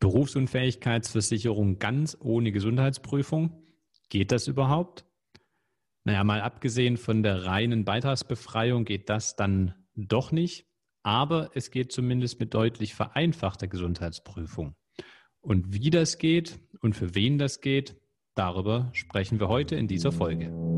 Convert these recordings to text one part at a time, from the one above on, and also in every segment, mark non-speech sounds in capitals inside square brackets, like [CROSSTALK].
Berufsunfähigkeitsversicherung ganz ohne Gesundheitsprüfung. Geht das überhaupt? Naja, mal abgesehen von der reinen Beitragsbefreiung geht das dann doch nicht. Aber es geht zumindest mit deutlich vereinfachter Gesundheitsprüfung. Und wie das geht und für wen das geht, darüber sprechen wir heute in dieser Folge.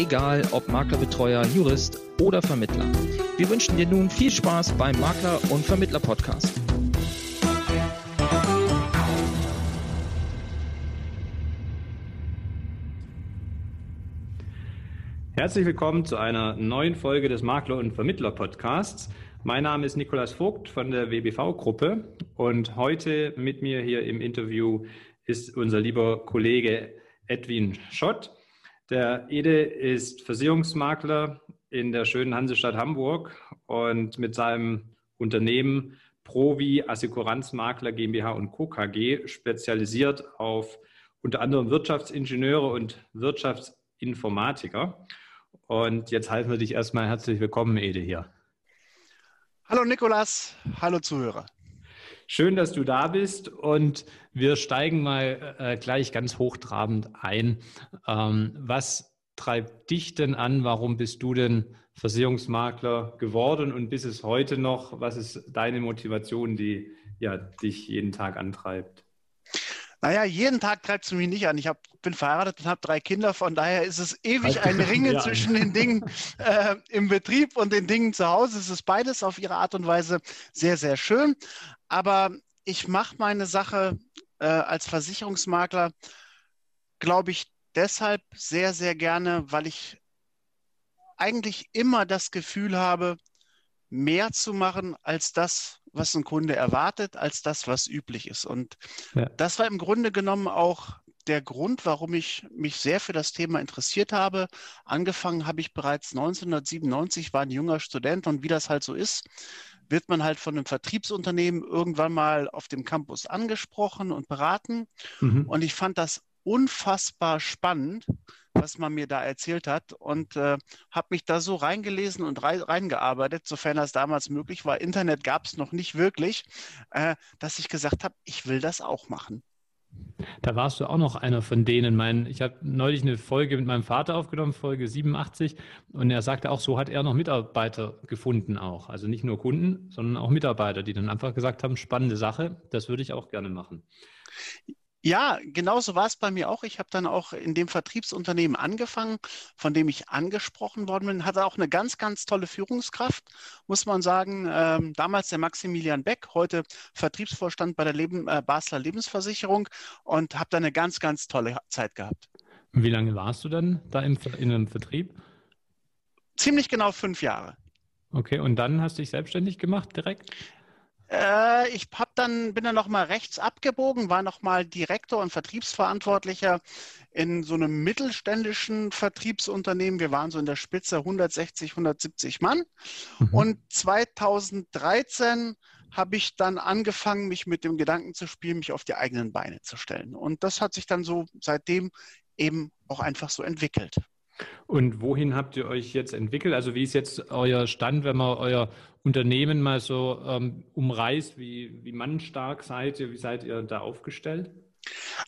egal ob Maklerbetreuer, Jurist oder Vermittler. Wir wünschen dir nun viel Spaß beim Makler- und Vermittler-Podcast. Herzlich willkommen zu einer neuen Folge des Makler- und Vermittler-Podcasts. Mein Name ist Nikolas Vogt von der WBV-Gruppe und heute mit mir hier im Interview ist unser lieber Kollege Edwin Schott. Der Ede ist Versicherungsmakler in der schönen Hansestadt Hamburg und mit seinem Unternehmen Provi Assekuranzmakler GmbH und Co. KG spezialisiert auf unter anderem Wirtschaftsingenieure und Wirtschaftsinformatiker. Und jetzt heißen wir dich erstmal herzlich willkommen, Ede, hier. Hallo Nikolas, hallo Zuhörer. Schön, dass du da bist und wir steigen mal äh, gleich ganz hochtrabend ein. Ähm, was treibt dich denn an? Warum bist du denn Versicherungsmakler geworden und bis es heute noch? Was ist deine Motivation, die ja, dich jeden Tag antreibt? Naja, jeden Tag treibt es mich nicht an. Ich hab, bin verheiratet und habe drei Kinder, von daher ist es ewig ein Ringen ja. zwischen den Dingen [LAUGHS] äh, im Betrieb und den Dingen zu Hause. Es ist beides auf ihre Art und Weise sehr, sehr schön. Aber ich mache meine Sache äh, als Versicherungsmakler, glaube ich, deshalb sehr, sehr gerne, weil ich eigentlich immer das Gefühl habe, mehr zu machen als das, was ein Kunde erwartet, als das, was üblich ist. Und ja. das war im Grunde genommen auch der Grund, warum ich mich sehr für das Thema interessiert habe. Angefangen habe ich bereits 1997, war ein junger Student und wie das halt so ist, wird man halt von einem Vertriebsunternehmen irgendwann mal auf dem Campus angesprochen und beraten. Mhm. Und ich fand das unfassbar spannend, was man mir da erzählt hat und äh, habe mich da so reingelesen und rei reingearbeitet, sofern das damals möglich war. Internet gab es noch nicht wirklich, äh, dass ich gesagt habe, ich will das auch machen. Da warst du auch noch einer von denen. Mein, ich habe neulich eine Folge mit meinem Vater aufgenommen, Folge 87, und er sagte auch, so hat er noch Mitarbeiter gefunden auch. Also nicht nur Kunden, sondern auch Mitarbeiter, die dann einfach gesagt haben, spannende Sache, das würde ich auch gerne machen. Ja, genauso war es bei mir auch. Ich habe dann auch in dem Vertriebsunternehmen angefangen, von dem ich angesprochen worden bin. Hatte auch eine ganz, ganz tolle Führungskraft, muss man sagen. Ähm, damals der Maximilian Beck, heute Vertriebsvorstand bei der Leben, äh, Basler Lebensversicherung und habe da eine ganz, ganz tolle Zeit gehabt. Wie lange warst du dann da im, in einem Vertrieb? Ziemlich genau fünf Jahre. Okay, und dann hast du dich selbstständig gemacht direkt? Äh, ich hab dann, bin dann nochmal rechts abgebogen, war nochmal Direktor und Vertriebsverantwortlicher in so einem mittelständischen Vertriebsunternehmen. Wir waren so in der Spitze 160, 170 Mann. Mhm. Und 2013 habe ich dann angefangen, mich mit dem Gedanken zu spielen, mich auf die eigenen Beine zu stellen. Und das hat sich dann so seitdem eben auch einfach so entwickelt. Und wohin habt ihr euch jetzt entwickelt? Also wie ist jetzt euer Stand, wenn man euer Unternehmen mal so ähm, umreißt? Wie, wie mannstark seid ihr? Wie seid ihr da aufgestellt?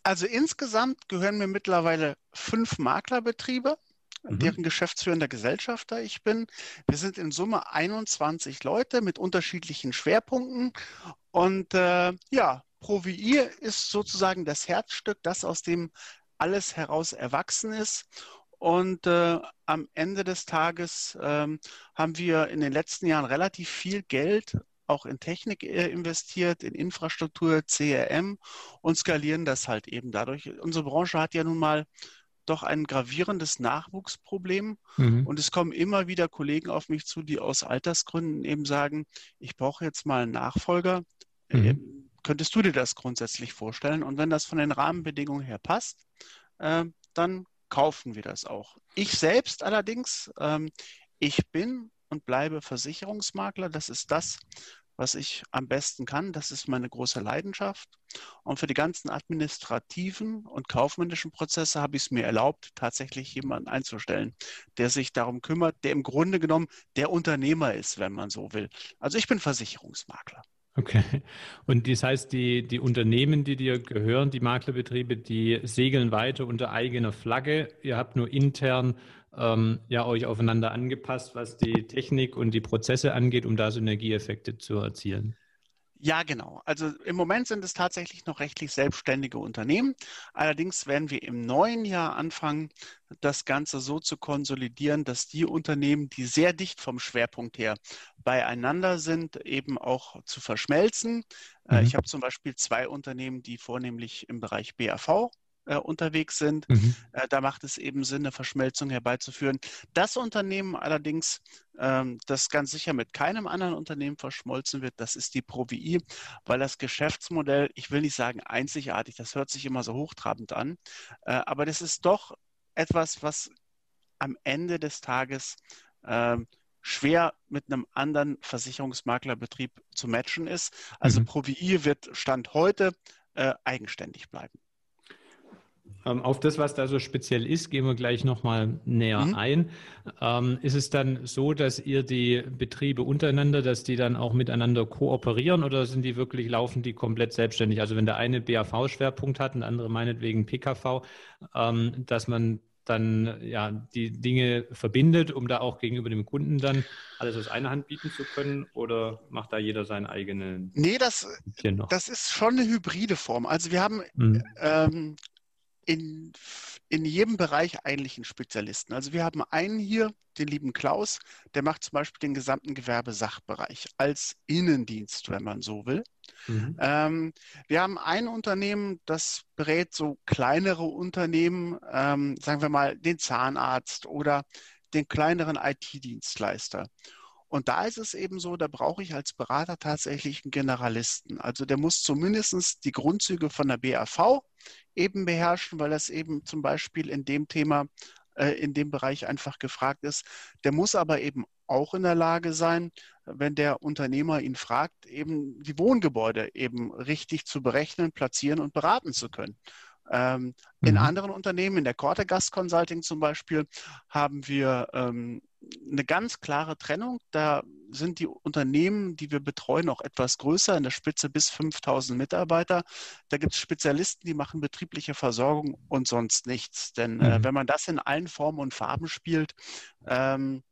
Also insgesamt gehören mir mittlerweile fünf Maklerbetriebe, mhm. deren geschäftsführender Gesellschafter ich bin. Wir sind in Summe 21 Leute mit unterschiedlichen Schwerpunkten. Und äh, ja, Proviir ist sozusagen das Herzstück, das aus dem alles heraus erwachsen ist. Und äh, am Ende des Tages ähm, haben wir in den letzten Jahren relativ viel Geld auch in Technik äh, investiert, in Infrastruktur, CRM und skalieren das halt eben dadurch. Unsere Branche hat ja nun mal doch ein gravierendes Nachwuchsproblem. Mhm. Und es kommen immer wieder Kollegen auf mich zu, die aus Altersgründen eben sagen, ich brauche jetzt mal einen Nachfolger. Mhm. könntest du dir das grundsätzlich vorstellen? Und wenn das von den Rahmenbedingungen her passt, äh, dann kaufen wir das auch. Ich selbst allerdings, ähm, ich bin und bleibe Versicherungsmakler. Das ist das, was ich am besten kann. Das ist meine große Leidenschaft. Und für die ganzen administrativen und kaufmännischen Prozesse habe ich es mir erlaubt, tatsächlich jemanden einzustellen, der sich darum kümmert, der im Grunde genommen der Unternehmer ist, wenn man so will. Also ich bin Versicherungsmakler. Okay. Und das heißt, die, die Unternehmen, die dir gehören, die Maklerbetriebe, die segeln weiter unter eigener Flagge. Ihr habt nur intern ähm, ja euch aufeinander angepasst, was die Technik und die Prozesse angeht, um da Synergieeffekte zu erzielen. Ja, genau. Also im Moment sind es tatsächlich noch rechtlich selbstständige Unternehmen. Allerdings werden wir im neuen Jahr anfangen, das Ganze so zu konsolidieren, dass die Unternehmen, die sehr dicht vom Schwerpunkt her beieinander sind, eben auch zu verschmelzen. Äh, mhm. Ich habe zum Beispiel zwei Unternehmen, die vornehmlich im Bereich BAV äh, unterwegs sind. Mhm. Äh, da macht es eben Sinn, eine Verschmelzung herbeizuführen. Das Unternehmen allerdings, ähm, das ganz sicher mit keinem anderen Unternehmen verschmolzen wird, das ist die ProVI, weil das Geschäftsmodell, ich will nicht sagen einzigartig, das hört sich immer so hochtrabend an, äh, aber das ist doch etwas, was am Ende des Tages ähm, schwer mit einem anderen Versicherungsmaklerbetrieb zu matchen ist. Also mhm. ProVI wird Stand heute äh, eigenständig bleiben. Ähm, auf das, was da so speziell ist, gehen wir gleich nochmal näher mhm. ein. Ähm, ist es dann so, dass ihr die Betriebe untereinander, dass die dann auch miteinander kooperieren oder sind die wirklich, laufen die komplett selbstständig? Also wenn der eine BAV-Schwerpunkt hat und der andere meinetwegen PKV, ähm, dass man dann ja die Dinge verbindet, um da auch gegenüber dem Kunden dann alles aus einer Hand bieten zu können? Oder macht da jeder seinen eigenen? Nee, das, das ist schon eine hybride Form. Also wir haben mhm. ähm, in, in jedem Bereich eigentlich einen Spezialisten. Also wir haben einen hier, den lieben Klaus, der macht zum Beispiel den gesamten Gewerbesachbereich als Innendienst, wenn man so will. Mhm. Ähm, wir haben ein Unternehmen, das berät so kleinere Unternehmen, ähm, sagen wir mal den Zahnarzt oder den kleineren IT-Dienstleister. Und da ist es eben so, da brauche ich als Berater tatsächlich einen Generalisten. Also der muss zumindest die Grundzüge von der BAV eben beherrschen, weil das eben zum Beispiel in dem Thema, äh, in dem Bereich einfach gefragt ist. Der muss aber eben auch in der Lage sein, wenn der Unternehmer ihn fragt, eben die Wohngebäude eben richtig zu berechnen, platzieren und beraten zu können. Ähm, mhm. In anderen Unternehmen, in der Corte Gas Consulting zum Beispiel, haben wir ähm, eine ganz klare Trennung. Da sind die Unternehmen, die wir betreuen, auch etwas größer, in der Spitze bis 5000 Mitarbeiter. Da gibt es Spezialisten, die machen betriebliche Versorgung und sonst nichts. Denn äh, mhm. äh, wenn man das in allen Formen und Farben spielt, ähm,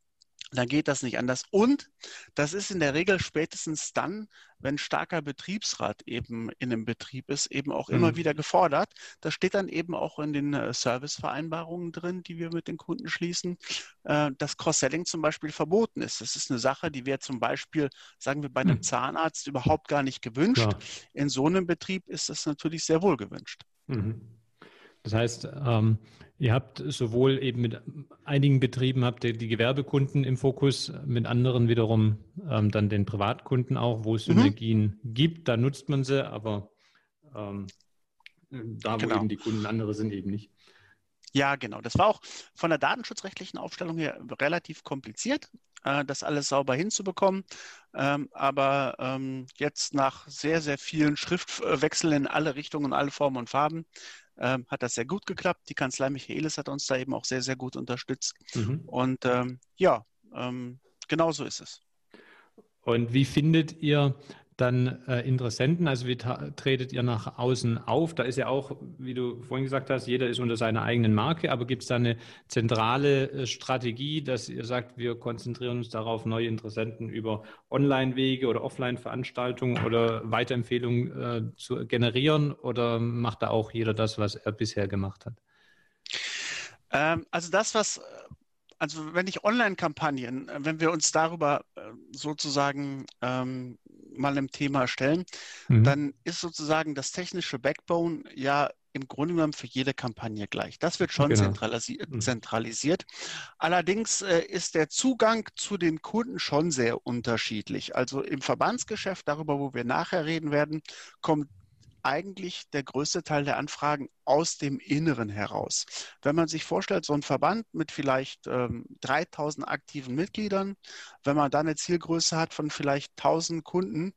dann geht das nicht anders. Und das ist in der Regel spätestens dann, wenn starker Betriebsrat eben in einem Betrieb ist, eben auch immer mhm. wieder gefordert. Das steht dann eben auch in den äh, Servicevereinbarungen drin, die wir mit den Kunden schließen, äh, dass Cross-Selling zum Beispiel verboten ist. Das ist eine Sache, die wäre zum Beispiel, sagen wir, bei einem mhm. Zahnarzt überhaupt gar nicht gewünscht. Klar. In so einem Betrieb ist das natürlich sehr wohl gewünscht. Mhm. Das heißt, ähm, ihr habt sowohl eben mit einigen Betrieben habt ihr die Gewerbekunden im Fokus, mit anderen wiederum ähm, dann den Privatkunden auch, wo es mhm. Synergien mhm. gibt, da nutzt man sie, aber ähm, da, wo genau. eben die Kunden andere sind, eben nicht. Ja, genau. Das war auch von der datenschutzrechtlichen Aufstellung her relativ kompliziert, äh, das alles sauber hinzubekommen. Ähm, aber ähm, jetzt nach sehr, sehr vielen Schriftwechseln in alle Richtungen, alle Formen und Farben ähm, hat das sehr gut geklappt. Die Kanzlei Michaelis hat uns da eben auch sehr, sehr gut unterstützt. Mhm. Und ähm, ja, ähm, genau so ist es. Und wie findet ihr dann äh, Interessenten, also wie tretet ihr nach außen auf? Da ist ja auch, wie du vorhin gesagt hast, jeder ist unter seiner eigenen Marke, aber gibt es da eine zentrale äh, Strategie, dass ihr sagt, wir konzentrieren uns darauf, neue Interessenten über Online-Wege oder Offline-Veranstaltungen oder Weiterempfehlungen äh, zu generieren oder macht da auch jeder das, was er bisher gemacht hat? Ähm, also das, was also wenn ich Online-Kampagnen, äh, wenn wir uns darüber äh, sozusagen ähm, mal im Thema stellen, mhm. dann ist sozusagen das technische Backbone ja im Grunde genommen für jede Kampagne gleich. Das wird schon genau. zentralisi mhm. zentralisiert. Allerdings äh, ist der Zugang zu den Kunden schon sehr unterschiedlich. Also im Verbandsgeschäft, darüber, wo wir nachher reden werden, kommt eigentlich der größte Teil der Anfragen aus dem Inneren heraus. Wenn man sich vorstellt, so ein Verband mit vielleicht ähm, 3000 aktiven Mitgliedern, wenn man da eine Zielgröße hat von vielleicht 1000 Kunden,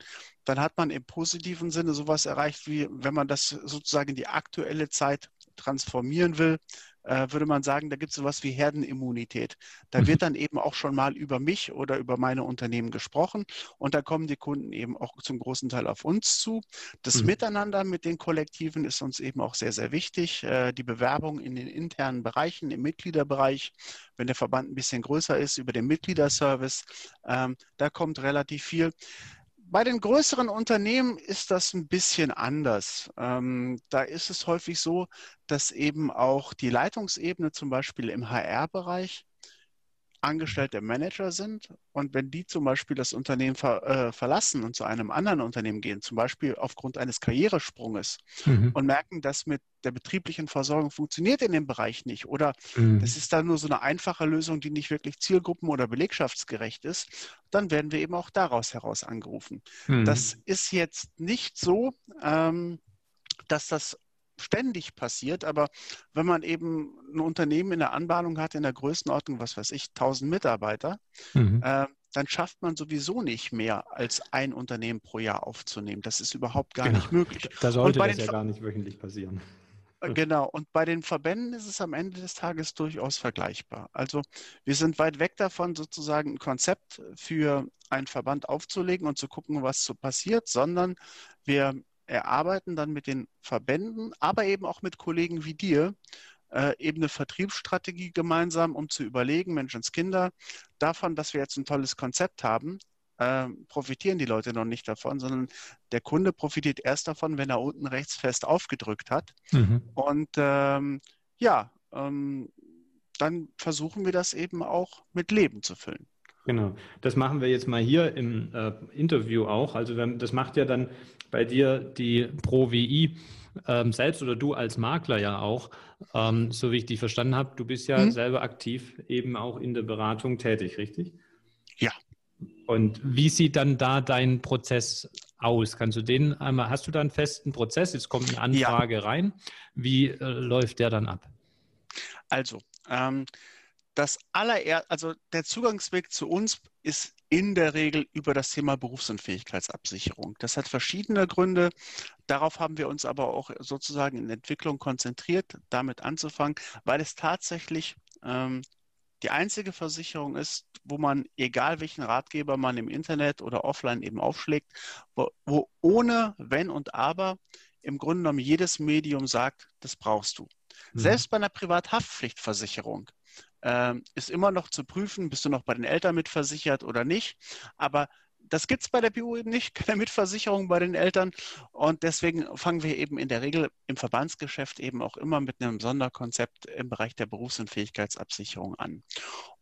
dann hat man im positiven Sinne sowas erreicht, wie wenn man das sozusagen in die aktuelle Zeit transformieren will, äh, würde man sagen, da gibt es sowas wie Herdenimmunität. Da mhm. wird dann eben auch schon mal über mich oder über meine Unternehmen gesprochen und da kommen die Kunden eben auch zum großen Teil auf uns zu. Das mhm. Miteinander mit den Kollektiven ist uns eben auch sehr, sehr wichtig. Äh, die Bewerbung in den internen Bereichen, im Mitgliederbereich, wenn der Verband ein bisschen größer ist, über den Mitgliederservice, ähm, da kommt relativ viel. Bei den größeren Unternehmen ist das ein bisschen anders. Ähm, da ist es häufig so, dass eben auch die Leitungsebene zum Beispiel im HR-Bereich angestellte Manager sind und wenn die zum Beispiel das Unternehmen ver, äh, verlassen und zu einem anderen Unternehmen gehen, zum Beispiel aufgrund eines Karrieresprunges mhm. und merken, dass mit der betrieblichen Versorgung funktioniert in dem Bereich nicht oder mhm. das ist dann nur so eine einfache Lösung, die nicht wirklich zielgruppen- oder belegschaftsgerecht ist, dann werden wir eben auch daraus heraus angerufen. Mhm. Das ist jetzt nicht so, ähm, dass das ständig passiert, aber wenn man eben ein Unternehmen in der Anbahnung hat, in der Größenordnung, was weiß ich, 1000 Mitarbeiter, mhm. äh, dann schafft man sowieso nicht mehr als ein Unternehmen pro Jahr aufzunehmen. Das ist überhaupt gar genau. nicht möglich. Da sollte das ja gar nicht wöchentlich passieren. Äh, genau, und bei den Verbänden ist es am Ende des Tages durchaus vergleichbar. Also wir sind weit weg davon, sozusagen ein Konzept für einen Verband aufzulegen und zu gucken, was so passiert, sondern wir erarbeiten dann mit den Verbänden, aber eben auch mit Kollegen wie dir, äh, eben eine Vertriebsstrategie gemeinsam, um zu überlegen, Menschenskinder, davon, dass wir jetzt ein tolles Konzept haben, äh, profitieren die Leute noch nicht davon, sondern der Kunde profitiert erst davon, wenn er unten rechts fest aufgedrückt hat. Mhm. Und ähm, ja, ähm, dann versuchen wir das eben auch mit Leben zu füllen. Genau, das machen wir jetzt mal hier im äh, Interview auch. Also wenn, das macht ja dann bei dir die Pro WI ähm, selbst oder du als Makler ja auch, ähm, so wie ich dich verstanden habe. Du bist ja mhm. selber aktiv eben auch in der Beratung tätig, richtig? Ja. Und wie sieht dann da dein Prozess aus? Kannst du den einmal, hast du da einen festen Prozess? Jetzt kommt eine Anfrage ja. rein. Wie äh, läuft der dann ab? Also, ähm, das allererst, also der Zugangsweg zu uns ist in der Regel über das Thema Berufsunfähigkeitsabsicherung. Das hat verschiedene Gründe. Darauf haben wir uns aber auch sozusagen in Entwicklung konzentriert, damit anzufangen, weil es tatsächlich ähm, die einzige Versicherung ist, wo man, egal welchen Ratgeber man im Internet oder offline eben aufschlägt, wo, wo ohne Wenn und Aber im Grunde genommen jedes Medium sagt, das brauchst du. Mhm. Selbst bei einer Privathaftpflichtversicherung ist immer noch zu prüfen, bist du noch bei den Eltern mitversichert oder nicht. Aber das gibt es bei der BU eben nicht, [LAUGHS] keine Mitversicherung bei den Eltern. Und deswegen fangen wir eben in der Regel im Verbandsgeschäft eben auch immer mit einem Sonderkonzept im Bereich der Berufsunfähigkeitsabsicherung an.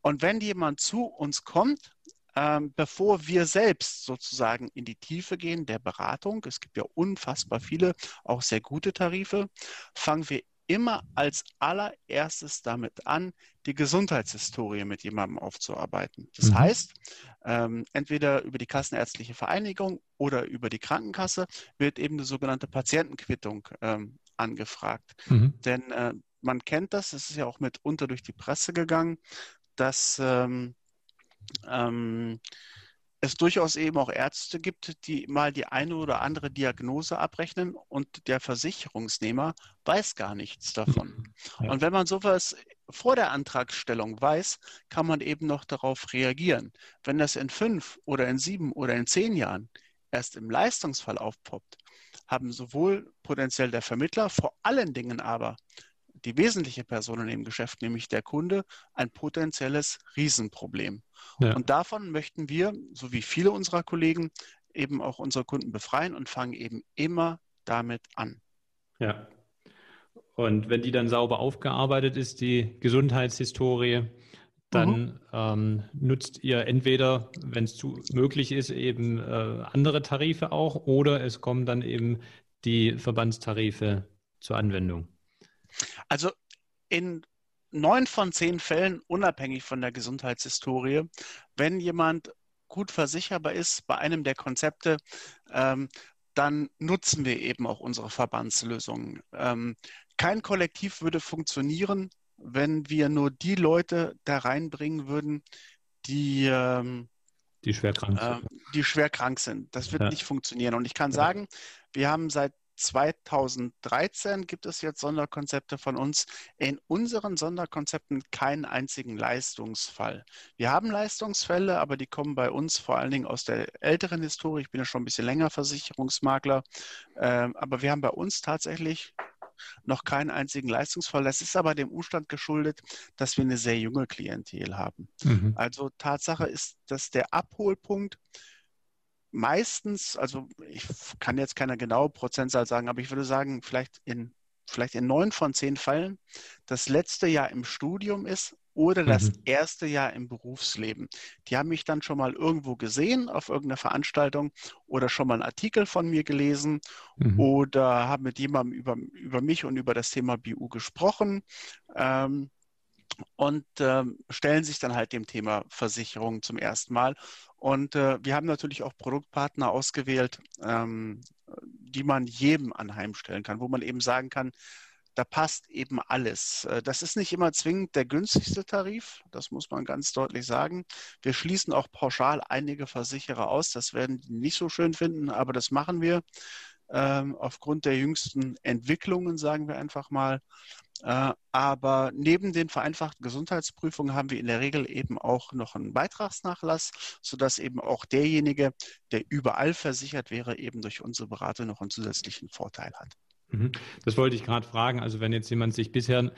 Und wenn jemand zu uns kommt, ähm, bevor wir selbst sozusagen in die Tiefe gehen der Beratung, es gibt ja unfassbar viele, auch sehr gute Tarife, fangen wir immer als allererstes damit an, die Gesundheitshistorie mit jemandem aufzuarbeiten. Das mhm. heißt, ähm, entweder über die Kassenärztliche Vereinigung oder über die Krankenkasse wird eben eine sogenannte Patientenquittung ähm, angefragt. Mhm. Denn äh, man kennt das, es ist ja auch mitunter durch die Presse gegangen, dass ähm, ähm es durchaus eben auch Ärzte gibt, die mal die eine oder andere Diagnose abrechnen und der Versicherungsnehmer weiß gar nichts davon. Ja. Und wenn man sowas vor der Antragstellung weiß, kann man eben noch darauf reagieren. Wenn das in fünf oder in sieben oder in zehn Jahren erst im Leistungsfall aufpoppt, haben sowohl potenziell der Vermittler, vor allen Dingen aber die wesentliche Person in dem Geschäft, nämlich der Kunde, ein potenzielles Riesenproblem. Ja. Und davon möchten wir, so wie viele unserer Kollegen, eben auch unsere Kunden befreien und fangen eben immer damit an. Ja. Und wenn die dann sauber aufgearbeitet ist, die Gesundheitshistorie, dann mhm. ähm, nutzt ihr entweder, wenn es zu möglich ist, eben äh, andere Tarife auch oder es kommen dann eben die Verbandstarife zur Anwendung? Also in neun von zehn Fällen, unabhängig von der Gesundheitshistorie, wenn jemand gut versicherbar ist bei einem der Konzepte, ähm, dann nutzen wir eben auch unsere Verbandslösungen. Ähm, kein Kollektiv würde funktionieren, wenn wir nur die Leute da reinbringen würden, die, ähm, die, schwer krank sind. Äh, die schwer krank sind. Das wird ja. nicht funktionieren. Und ich kann ja. sagen, wir haben seit 2013 gibt es jetzt Sonderkonzepte von uns. In unseren Sonderkonzepten keinen einzigen Leistungsfall. Wir haben Leistungsfälle, aber die kommen bei uns vor allen Dingen aus der älteren Historie. Ich bin ja schon ein bisschen länger Versicherungsmakler. Ähm, aber wir haben bei uns tatsächlich noch keinen einzigen Leistungsfall. Das ist aber dem Umstand geschuldet, dass wir eine sehr junge Klientel haben. Mhm. Also Tatsache ist, dass der Abholpunkt meistens, also ich kann jetzt keine genaue Prozentzahl sagen, aber ich würde sagen, vielleicht in, vielleicht in neun von zehn Fällen das letzte Jahr im Studium ist oder das mhm. erste Jahr im Berufsleben. Die haben mich dann schon mal irgendwo gesehen auf irgendeiner Veranstaltung oder schon mal einen Artikel von mir gelesen mhm. oder haben mit jemandem über, über mich und über das Thema BU gesprochen. Ähm, und ähm, stellen sich dann halt dem Thema Versicherung zum ersten Mal. Und äh, wir haben natürlich auch Produktpartner ausgewählt, ähm, die man jedem anheimstellen kann, wo man eben sagen kann, da passt eben alles. Äh, das ist nicht immer zwingend der günstigste Tarif, das muss man ganz deutlich sagen. Wir schließen auch pauschal einige Versicherer aus, das werden die nicht so schön finden, aber das machen wir aufgrund der jüngsten Entwicklungen, sagen wir einfach mal. Äh, aber neben den vereinfachten Gesundheitsprüfungen haben wir in der Regel eben auch noch einen Beitragsnachlass, sodass eben auch derjenige, der überall versichert wäre, eben durch unsere Beratung noch einen zusätzlichen Vorteil hat. Mhm. Das wollte ich gerade fragen. Also wenn jetzt jemand sich bisher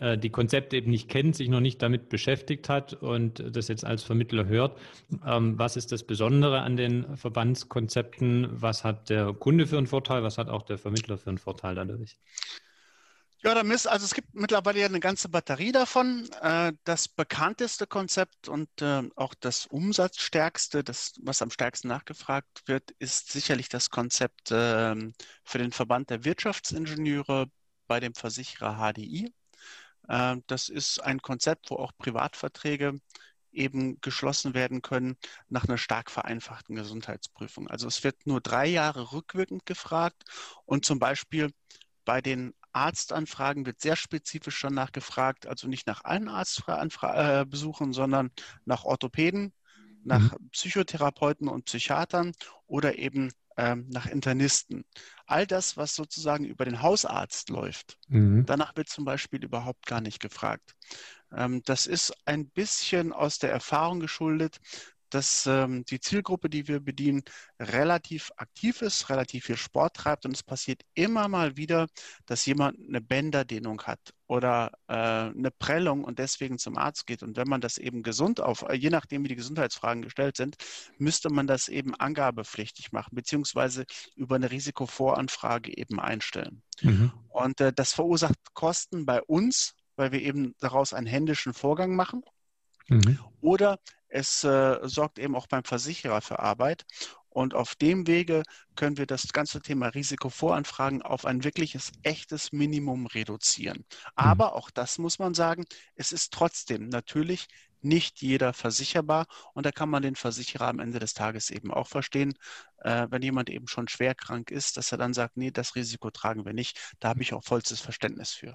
äh, die Konzepte eben nicht kennt, sich noch nicht damit beschäftigt hat und das jetzt als Vermittler hört, ähm, was ist das Besondere an den Verbandskonzepten? Was hat der Kunde für einen Vorteil? Was hat auch der Vermittler für einen Vorteil dadurch? Ja, da ist, also es gibt mittlerweile ja eine ganze Batterie davon. Äh, das bekannteste Konzept und äh, auch das umsatzstärkste, das, was am stärksten nachgefragt wird, ist sicherlich das Konzept ähm, für den Verband der Wirtschaftsingenieure bei dem Versicherer HDI. Äh, das ist ein Konzept, wo auch Privatverträge eben geschlossen werden können nach einer stark vereinfachten Gesundheitsprüfung. Also es wird nur drei Jahre rückwirkend gefragt und zum Beispiel bei den Arztanfragen wird sehr spezifisch schon nachgefragt, also nicht nach allen Arztbesuchen, sondern nach Orthopäden, nach mhm. Psychotherapeuten und Psychiatern oder eben ähm, nach Internisten. All das, was sozusagen über den Hausarzt läuft, mhm. danach wird zum Beispiel überhaupt gar nicht gefragt. Ähm, das ist ein bisschen aus der Erfahrung geschuldet, dass ähm, die Zielgruppe, die wir bedienen, relativ aktiv ist, relativ viel Sport treibt und es passiert immer mal wieder, dass jemand eine Bänderdehnung hat oder äh, eine Prellung und deswegen zum Arzt geht. Und wenn man das eben gesund auf, äh, je nachdem wie die Gesundheitsfragen gestellt sind, müsste man das eben angabepflichtig machen, beziehungsweise über eine Risikovoranfrage eben einstellen. Mhm. Und äh, das verursacht Kosten bei uns, weil wir eben daraus einen händischen Vorgang machen. Mhm. Oder es äh, sorgt eben auch beim Versicherer für Arbeit. Und auf dem Wege können wir das ganze Thema Risikovoranfragen auf ein wirkliches, echtes Minimum reduzieren. Mhm. Aber auch das muss man sagen, es ist trotzdem natürlich nicht jeder versicherbar. Und da kann man den Versicherer am Ende des Tages eben auch verstehen, äh, wenn jemand eben schon schwer krank ist, dass er dann sagt, nee, das Risiko tragen wir nicht. Da habe ich auch vollstes Verständnis für.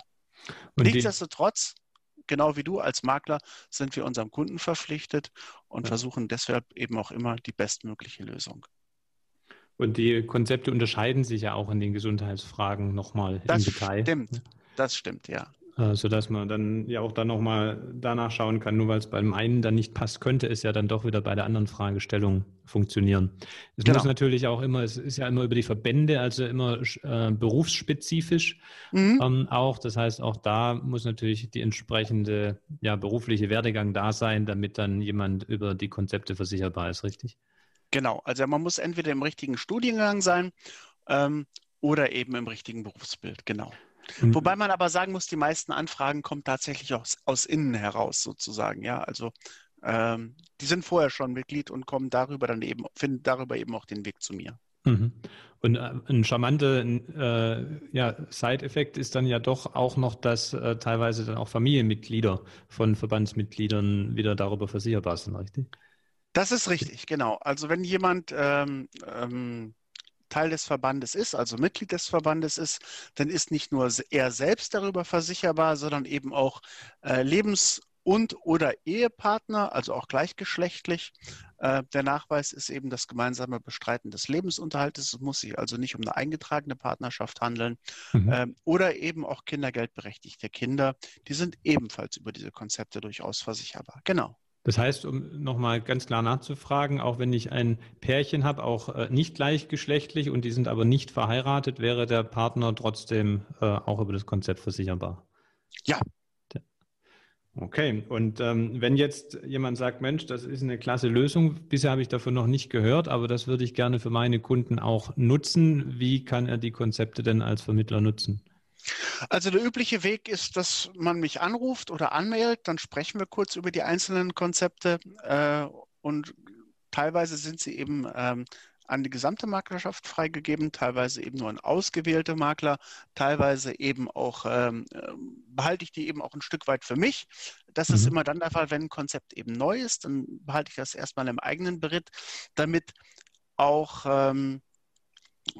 Und Nichtsdestotrotz genau wie du als Makler sind wir unserem Kunden verpflichtet und ja. versuchen deshalb eben auch immer die bestmögliche Lösung. Und die Konzepte unterscheiden sich ja auch in den Gesundheitsfragen nochmal im Detail. Das stimmt, das stimmt, ja. Äh, sodass man dann ja auch dann nochmal danach schauen kann, nur weil es beim einen dann nicht passt, könnte es ja dann doch wieder bei der anderen Fragestellung funktionieren. Es genau. muss natürlich auch immer, es ist ja immer über die Verbände, also immer äh, berufsspezifisch mhm. ähm, auch. Das heißt, auch da muss natürlich die entsprechende ja, berufliche Werdegang da sein, damit dann jemand über die Konzepte versicherbar ist, richtig? Genau, also man muss entweder im richtigen Studiengang sein ähm, oder eben im richtigen Berufsbild, genau. Mhm. Wobei man aber sagen muss, die meisten Anfragen kommen tatsächlich aus, aus innen heraus sozusagen. Ja, also ähm, die sind vorher schon Mitglied und kommen darüber dann eben, finden darüber eben auch den Weg zu mir. Mhm. Und äh, ein charmanter äh, ja, Side-Effekt ist dann ja doch auch noch, dass äh, teilweise dann auch Familienmitglieder von Verbandsmitgliedern wieder darüber versicherbar sind, richtig? Das ist richtig, genau. Also wenn jemand ähm, ähm, Teil des Verbandes ist, also Mitglied des Verbandes ist, dann ist nicht nur er selbst darüber versicherbar, sondern eben auch äh, Lebens- und oder Ehepartner, also auch gleichgeschlechtlich. Äh, der Nachweis ist eben das gemeinsame Bestreiten des Lebensunterhaltes. Es muss sich also nicht um eine eingetragene Partnerschaft handeln. Mhm. Ähm, oder eben auch kindergeldberechtigte Kinder. Die sind ebenfalls über diese Konzepte durchaus versicherbar. Genau. Das heißt, um nochmal ganz klar nachzufragen, auch wenn ich ein Pärchen habe, auch äh, nicht gleichgeschlechtlich und die sind aber nicht verheiratet, wäre der Partner trotzdem äh, auch über das Konzept versicherbar? Ja. Okay, und ähm, wenn jetzt jemand sagt, Mensch, das ist eine klasse Lösung, bisher habe ich davon noch nicht gehört, aber das würde ich gerne für meine Kunden auch nutzen, wie kann er die Konzepte denn als Vermittler nutzen? Also der übliche Weg ist, dass man mich anruft oder anmeldet, dann sprechen wir kurz über die einzelnen Konzepte äh, und teilweise sind sie eben ähm, an die gesamte Maklerschaft freigegeben, teilweise eben nur an ausgewählte Makler, teilweise eben auch, ähm, behalte ich die eben auch ein Stück weit für mich. Das mhm. ist immer dann der Fall, wenn ein Konzept eben neu ist, dann behalte ich das erstmal im eigenen Beritt, damit auch ähm,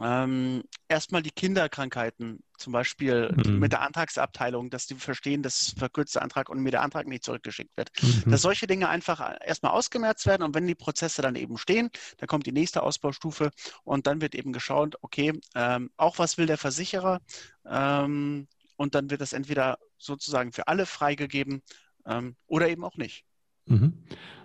ähm, erstmal die Kinderkrankheiten, zum Beispiel mhm. mit der Antragsabteilung, dass die verstehen, dass es ein verkürzter Antrag und mir der Antrag nicht zurückgeschickt wird. Mhm. Dass solche Dinge einfach erstmal ausgemerzt werden und wenn die Prozesse dann eben stehen, dann kommt die nächste Ausbaustufe und dann wird eben geschaut, okay, ähm, auch was will der Versicherer ähm, und dann wird das entweder sozusagen für alle freigegeben ähm, oder eben auch nicht. Mhm.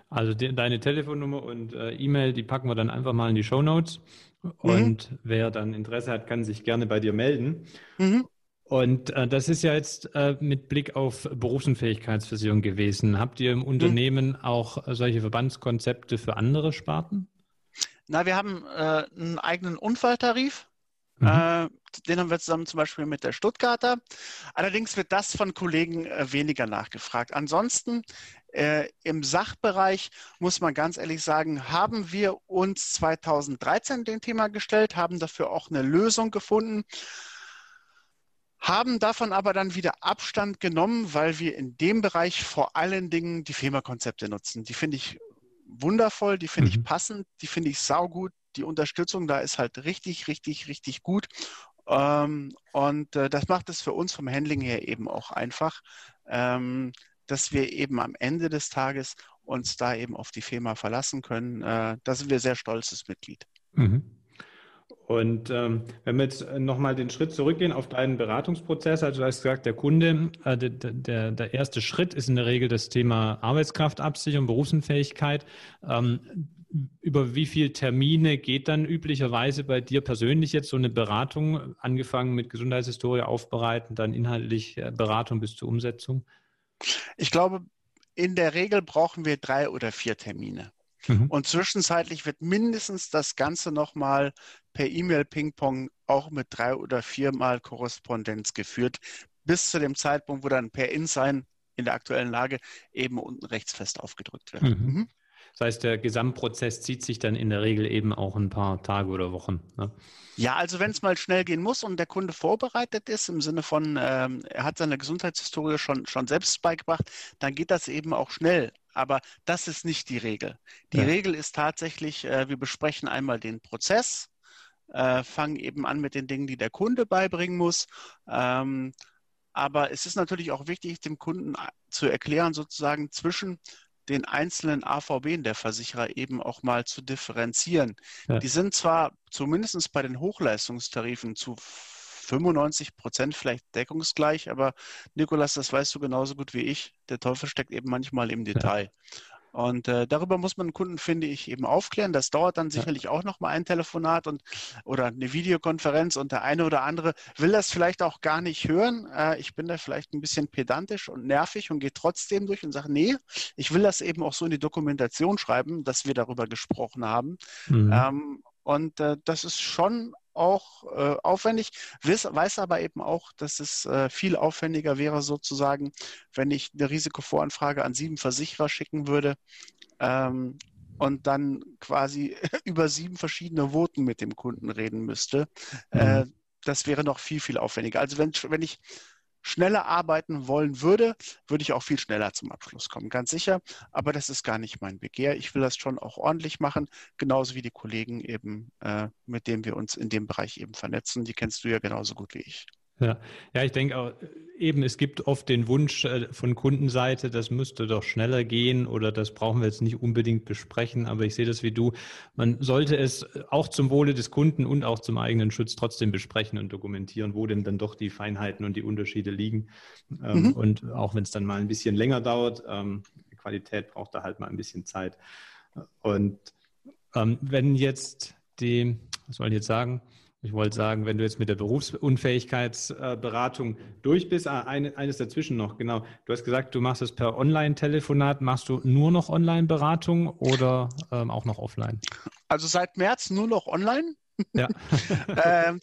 Also de deine Telefonnummer und äh, E-Mail, die packen wir dann einfach mal in die Show Notes. Mhm. Und mhm. wer dann Interesse hat, kann sich gerne bei dir melden. Mhm. Und äh, das ist ja jetzt äh, mit Blick auf Berufsunfähigkeitsversicherung gewesen. Habt ihr im mhm. Unternehmen auch solche Verbandskonzepte für andere Sparten? Na, wir haben äh, einen eigenen Unfalltarif. Mhm. Äh, den haben wir zusammen zum Beispiel mit der Stuttgarter. Allerdings wird das von Kollegen äh, weniger nachgefragt. Ansonsten äh, Im Sachbereich muss man ganz ehrlich sagen, haben wir uns 2013 dem Thema gestellt, haben dafür auch eine Lösung gefunden, haben davon aber dann wieder Abstand genommen, weil wir in dem Bereich vor allen Dingen die FEMA-Konzepte nutzen. Die finde ich wundervoll, die finde mhm. ich passend, die finde ich saugut. Die Unterstützung da ist halt richtig, richtig, richtig gut. Ähm, und äh, das macht es für uns vom Handling her eben auch einfach. Ähm, dass wir eben am Ende des Tages uns da eben auf die FEMA verlassen können. Äh, da sind wir sehr stolzes Mitglied. Mhm. Und ähm, wenn wir jetzt nochmal den Schritt zurückgehen auf deinen Beratungsprozess, also du hast gesagt, der Kunde, äh, der, der, der, erste Schritt ist in der Regel das Thema Arbeitskraftabsicherung, Berufsunfähigkeit. Ähm, über wie viele Termine geht dann üblicherweise bei dir persönlich jetzt so eine Beratung, angefangen mit Gesundheitshistorie aufbereiten, dann inhaltlich äh, Beratung bis zur Umsetzung? Ich glaube, in der Regel brauchen wir drei oder vier Termine. Mhm. Und zwischenzeitlich wird mindestens das Ganze nochmal per E-Mail-Ping-Pong auch mit drei oder viermal Korrespondenz geführt, bis zu dem Zeitpunkt, wo dann per InSign in der aktuellen Lage eben unten rechts fest aufgedrückt wird. Mhm. Mhm. Das heißt, der Gesamtprozess zieht sich dann in der Regel eben auch ein paar Tage oder Wochen. Ne? Ja, also wenn es mal schnell gehen muss und der Kunde vorbereitet ist, im Sinne von, ähm, er hat seine Gesundheitshistorie schon, schon selbst beigebracht, dann geht das eben auch schnell. Aber das ist nicht die Regel. Die ja. Regel ist tatsächlich, äh, wir besprechen einmal den Prozess, äh, fangen eben an mit den Dingen, die der Kunde beibringen muss. Ähm, aber es ist natürlich auch wichtig, dem Kunden äh, zu erklären, sozusagen zwischen den einzelnen AVB der Versicherer eben auch mal zu differenzieren. Ja. Die sind zwar zumindest bei den Hochleistungstarifen zu 95 Prozent vielleicht deckungsgleich, aber Nikolas, das weißt du genauso gut wie ich. Der Teufel steckt eben manchmal im Detail. Ja. Und äh, darüber muss man Kunden, finde ich, eben aufklären. Das dauert dann sicherlich auch nochmal ein Telefonat und oder eine Videokonferenz und der eine oder andere will das vielleicht auch gar nicht hören. Äh, ich bin da vielleicht ein bisschen pedantisch und nervig und gehe trotzdem durch und sage, nee, ich will das eben auch so in die Dokumentation schreiben, dass wir darüber gesprochen haben. Mhm. Ähm, und äh, das ist schon auch äh, aufwendig, weiß, weiß, aber eben auch, dass es äh, viel aufwendiger wäre, sozusagen, wenn ich eine Risikovoranfrage an sieben Versicherer schicken würde. Ähm, und dann quasi [LAUGHS] über sieben verschiedene Voten mit dem Kunden reden müsste. Mhm. Äh, das wäre noch viel, viel aufwendiger. Also wenn, wenn ich schneller arbeiten wollen würde, würde ich auch viel schneller zum Abschluss kommen, ganz sicher. Aber das ist gar nicht mein Begehr. Ich will das schon auch ordentlich machen, genauso wie die Kollegen eben, äh, mit denen wir uns in dem Bereich eben vernetzen. Die kennst du ja genauso gut wie ich. Ja, ja ich denke auch, eben, es gibt oft den Wunsch äh, von Kundenseite, das müsste doch schneller gehen oder das brauchen wir jetzt nicht unbedingt besprechen, aber ich sehe das wie du. Man sollte es auch zum Wohle des Kunden und auch zum eigenen Schutz trotzdem besprechen und dokumentieren, wo denn dann doch die Feinheiten und die Unterschiede liegen. Ähm, mhm. Und auch wenn es dann mal ein bisschen länger dauert, ähm, Qualität braucht da halt mal ein bisschen Zeit. Und ähm, wenn jetzt die, was soll ich jetzt sagen, ich wollte sagen, wenn du jetzt mit der Berufsunfähigkeitsberatung durch bist, ah, eines dazwischen noch, genau. Du hast gesagt, du machst es per Online-Telefonat. Machst du nur noch Online-Beratung oder ähm, auch noch offline? Also seit März nur noch online. Ja. [LAUGHS] ähm,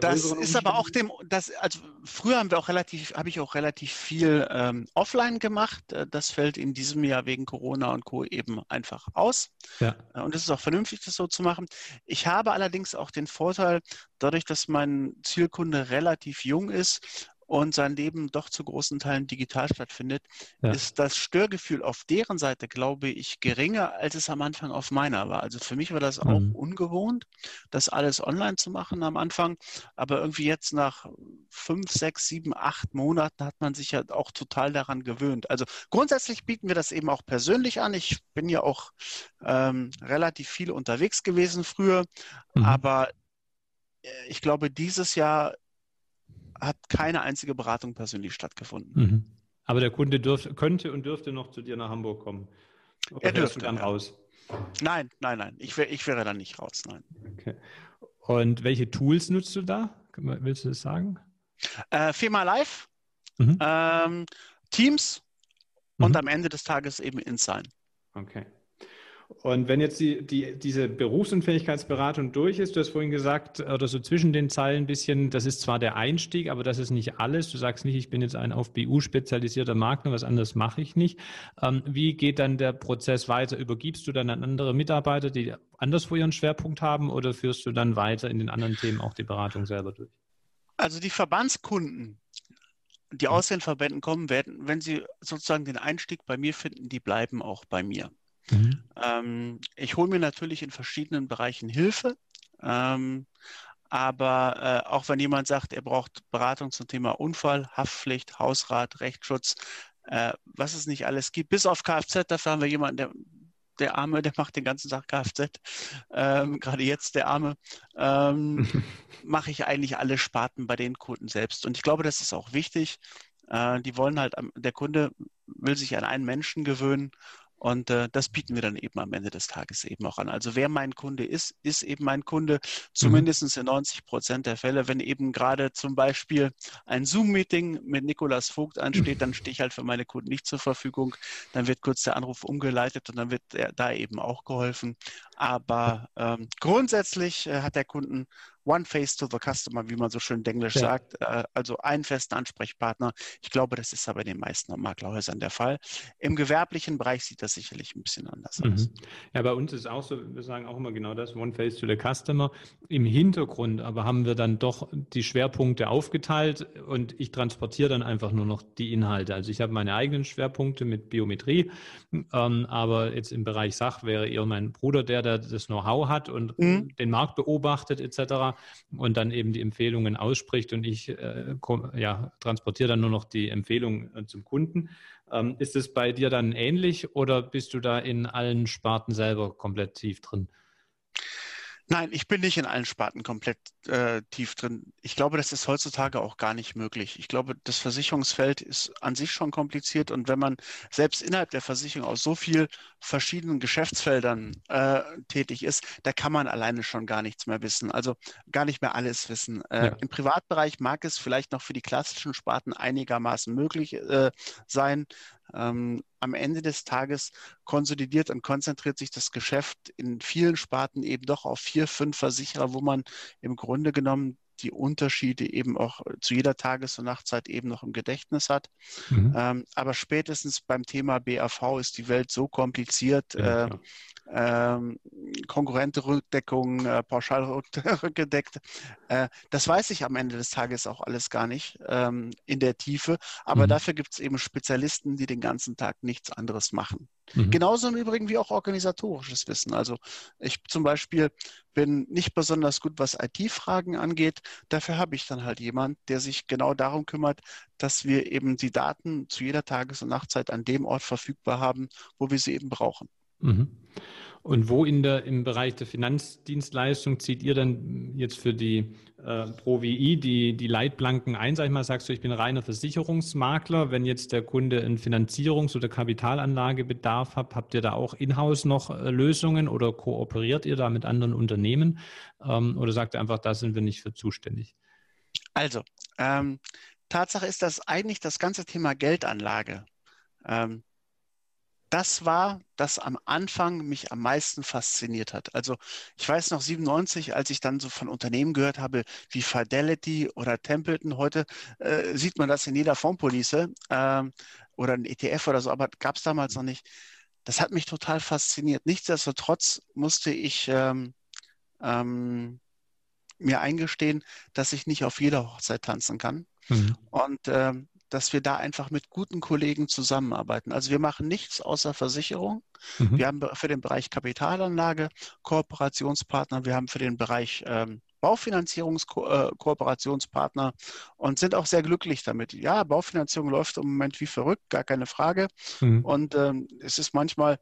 das, das ist aber auch dem, das, also früher haben wir auch relativ, habe ich auch relativ viel ähm, offline gemacht. Äh, das fällt in diesem Jahr wegen Corona und Co. eben einfach aus. Ja. Äh, und es ist auch vernünftig, das so zu machen. Ich habe allerdings auch den Vorteil, dadurch, dass mein Zielkunde relativ jung ist und sein Leben doch zu großen Teilen digital stattfindet, ja. ist das Störgefühl auf deren Seite, glaube ich, geringer, als es am Anfang auf meiner war. Also für mich war das auch mhm. ungewohnt, das alles online zu machen am Anfang. Aber irgendwie jetzt nach fünf, sechs, sieben, acht Monaten hat man sich ja auch total daran gewöhnt. Also grundsätzlich bieten wir das eben auch persönlich an. Ich bin ja auch ähm, relativ viel unterwegs gewesen früher, mhm. aber äh, ich glaube, dieses Jahr hat keine einzige Beratung persönlich stattgefunden. Mhm. Aber der Kunde dürf, könnte und dürfte noch zu dir nach Hamburg kommen. Oder er dürfte dann ja. raus. Nein, nein, nein. Ich, wär, ich wäre dann nicht raus, nein. Okay. Und welche Tools nutzt du da? Willst du das sagen? Äh, Firma Live, mhm. ähm, Teams mhm. und am Ende des Tages eben InSign. Okay. Und wenn jetzt die, die, diese Berufsunfähigkeitsberatung durch ist, du hast vorhin gesagt, oder so zwischen den Zeilen ein bisschen, das ist zwar der Einstieg, aber das ist nicht alles. Du sagst nicht, ich bin jetzt ein auf BU spezialisierter Makler, was anderes mache ich nicht. Ähm, wie geht dann der Prozess weiter? Übergibst du dann an andere Mitarbeiter, die anderswo ihren Schwerpunkt haben, oder führst du dann weiter in den anderen Themen auch die Beratung selber durch? Also die Verbandskunden, die aus den Verbänden kommen werden, wenn sie sozusagen den Einstieg bei mir finden, die bleiben auch bei mir. Mhm. Ähm, ich hole mir natürlich in verschiedenen Bereichen Hilfe. Ähm, aber äh, auch wenn jemand sagt, er braucht Beratung zum Thema Unfall, Haftpflicht, Hausrat, Rechtsschutz, äh, was es nicht alles gibt, bis auf Kfz, dafür haben wir jemanden, der, der Arme, der macht den ganzen Tag Kfz, ähm, [LAUGHS] gerade jetzt der Arme, ähm, [LAUGHS] mache ich eigentlich alle Sparten bei den Kunden selbst. Und ich glaube, das ist auch wichtig. Äh, die wollen halt, der Kunde will sich an einen Menschen gewöhnen und äh, das bieten wir dann eben am Ende des Tages eben auch an. Also wer mein Kunde ist, ist eben mein Kunde, zumindest mhm. in 90 Prozent der Fälle. Wenn eben gerade zum Beispiel ein Zoom-Meeting mit Nikolas Vogt ansteht, dann stehe ich halt für meine Kunden nicht zur Verfügung. Dann wird kurz der Anruf umgeleitet und dann wird da eben auch geholfen. Aber ähm, grundsätzlich äh, hat der Kunden One Face to the Customer, wie man so schön Englisch ja. sagt, äh, also einen festen Ansprechpartner. Ich glaube, das ist aber in den meisten Maklerhäusern der Fall. Im gewerblichen Bereich sieht das sicherlich ein bisschen anders mhm. aus. Ja, bei uns ist auch so, wir sagen auch immer genau das, One Face to the Customer. Im Hintergrund aber haben wir dann doch die Schwerpunkte aufgeteilt und ich transportiere dann einfach nur noch die Inhalte. Also ich habe meine eigenen Schwerpunkte mit Biometrie, ähm, aber jetzt im Bereich Sach wäre eher mein Bruder, der da das Know-how hat und mhm. den Markt beobachtet etc und dann eben die Empfehlungen ausspricht und ich äh, ja, transportiere dann nur noch die Empfehlung äh, zum Kunden. Ähm, ist es bei dir dann ähnlich oder bist du da in allen Sparten selber komplett tief drin? Nein, ich bin nicht in allen Sparten komplett äh, tief drin. Ich glaube, das ist heutzutage auch gar nicht möglich. Ich glaube, das Versicherungsfeld ist an sich schon kompliziert und wenn man selbst innerhalb der Versicherung aus so vielen verschiedenen Geschäftsfeldern äh, tätig ist, da kann man alleine schon gar nichts mehr wissen. Also gar nicht mehr alles wissen. Äh, ja. Im Privatbereich mag es vielleicht noch für die klassischen Sparten einigermaßen möglich äh, sein. Ähm, am Ende des Tages konsolidiert und konzentriert sich das Geschäft in vielen Sparten eben doch auf vier, fünf Versicherer, wo man im Grunde genommen die Unterschiede eben auch zu jeder Tages- und Nachtzeit eben noch im Gedächtnis hat. Mhm. Ähm, aber spätestens beim Thema BAV ist die Welt so kompliziert. Ja, äh, ähm, Konkurrentenrückdeckung, äh, pauschal [LAUGHS] rückgedeckt. Äh, das weiß ich am Ende des Tages auch alles gar nicht ähm, in der Tiefe. Aber mhm. dafür gibt es eben Spezialisten, die den ganzen Tag nichts anderes machen. Mhm. Genauso im Übrigen wie auch organisatorisches Wissen. Also ich zum Beispiel bin nicht besonders gut, was IT-Fragen angeht. Dafür habe ich dann halt jemand, der sich genau darum kümmert, dass wir eben die Daten zu jeder Tages- und Nachtzeit an dem Ort verfügbar haben, wo wir sie eben brauchen. Mhm. Und wo in der, im Bereich der Finanzdienstleistung zieht ihr dann jetzt für die äh, ProWI die, die Leitplanken ein? Sag ich mal, sagst du, ich bin reiner Versicherungsmakler. Wenn jetzt der Kunde einen Finanzierungs- oder Kapitalanlagebedarf hat, habt ihr da auch in-house noch äh, Lösungen oder kooperiert ihr da mit anderen Unternehmen? Ähm, oder sagt ihr einfach, da sind wir nicht für zuständig? Also, ähm, Tatsache ist, dass eigentlich das ganze Thema Geldanlage ähm, das war, das am Anfang mich am meisten fasziniert hat. Also ich weiß noch 97, als ich dann so von Unternehmen gehört habe wie Fidelity oder Templeton. Heute äh, sieht man das in jeder Fondspolice äh, oder ein ETF oder so, aber gab es damals noch nicht. Das hat mich total fasziniert. Nichtsdestotrotz musste ich ähm, ähm, mir eingestehen, dass ich nicht auf jeder Hochzeit tanzen kann. Mhm. Und ähm, dass wir da einfach mit guten Kollegen zusammenarbeiten. Also wir machen nichts außer Versicherung. Mhm. Wir haben für den Bereich Kapitalanlage Kooperationspartner. Wir haben für den Bereich ähm, Baufinanzierungskooperationspartner äh, und sind auch sehr glücklich damit. Ja, Baufinanzierung läuft im Moment wie verrückt, gar keine Frage. Mhm. Und ähm, es ist manchmal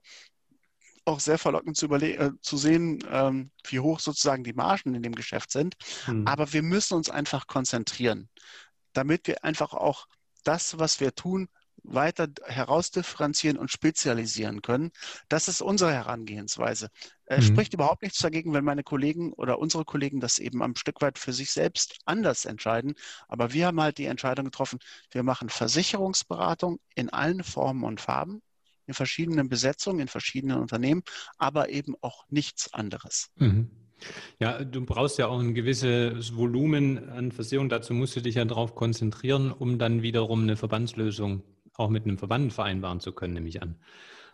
auch sehr verlockend zu, äh, zu sehen, ähm, wie hoch sozusagen die Margen in dem Geschäft sind. Mhm. Aber wir müssen uns einfach konzentrieren, damit wir einfach auch das, was wir tun, weiter herausdifferenzieren und spezialisieren können. Das ist unsere Herangehensweise. Es mhm. spricht überhaupt nichts dagegen, wenn meine Kollegen oder unsere Kollegen das eben ein Stück weit für sich selbst anders entscheiden. Aber wir haben halt die Entscheidung getroffen, wir machen Versicherungsberatung in allen Formen und Farben, in verschiedenen Besetzungen, in verschiedenen Unternehmen, aber eben auch nichts anderes. Mhm. Ja, du brauchst ja auch ein gewisses Volumen an Versicherung. Dazu musst du dich ja darauf konzentrieren, um dann wiederum eine Verbandslösung auch mit einem Verband vereinbaren zu können, nehme ich an.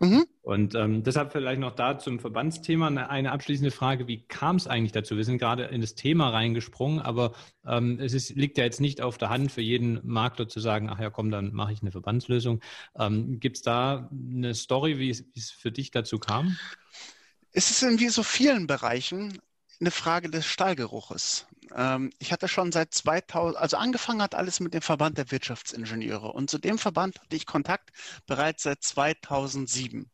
Mhm. Und ähm, deshalb vielleicht noch da zum Verbandsthema eine, eine abschließende Frage. Wie kam es eigentlich dazu? Wir sind gerade in das Thema reingesprungen, aber ähm, es ist, liegt ja jetzt nicht auf der Hand für jeden Makler zu sagen, ach ja, komm, dann mache ich eine Verbandslösung. Ähm, Gibt es da eine Story, wie es für dich dazu kam? Es ist in wie so vielen Bereichen eine Frage des Stallgeruches. Ähm, ich hatte schon seit 2000, also angefangen hat alles mit dem Verband der Wirtschaftsingenieure und zu dem Verband hatte ich Kontakt bereits seit 2007. Mhm.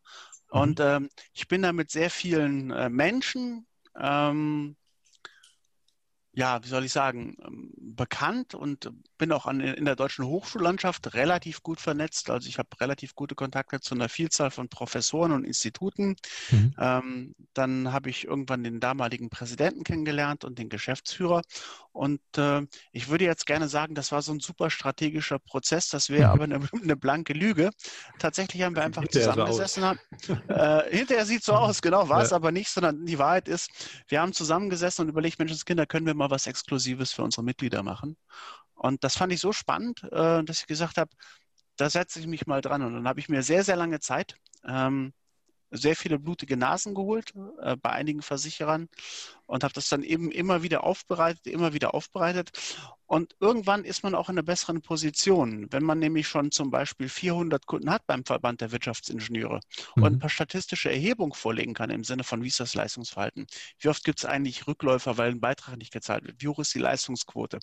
Und ähm, ich bin da mit sehr vielen äh, Menschen, ähm, ja, wie soll ich sagen, ähm, bekannt und bin auch an, in der deutschen Hochschullandschaft relativ gut vernetzt. Also ich habe relativ gute Kontakte zu einer Vielzahl von Professoren und Instituten. Mhm. Ähm, dann habe ich irgendwann den damaligen Präsidenten kennengelernt und den Geschäftsführer. Und äh, ich würde jetzt gerne sagen, das war so ein super strategischer Prozess. Das wäre mhm. aber eine, [LAUGHS] eine, blanke Lüge. Tatsächlich haben wir einfach hinterher zusammengesessen. Haben, äh, hinterher sieht so aus, genau, war ja. es aber nicht, sondern die Wahrheit ist, wir haben zusammengesessen und überlegt, Menschenskinder, können wir mal was Exklusives für unsere Mitglieder machen? Und das fand ich so spannend, äh, dass ich gesagt habe, da setze ich mich mal dran. Und dann habe ich mir sehr, sehr lange Zeit ähm, sehr viele blutige Nasen geholt äh, bei einigen Versicherern und habe das dann eben immer wieder aufbereitet, immer wieder aufbereitet. Und irgendwann ist man auch in einer besseren Position, wenn man nämlich schon zum Beispiel 400 Kunden hat beim Verband der Wirtschaftsingenieure mhm. und ein paar statistische Erhebungen vorlegen kann im Sinne von, wie ist das Leistungsverhalten? Wie oft gibt es eigentlich Rückläufer, weil ein Beitrag nicht gezahlt wird? Wie hoch ist die Leistungsquote?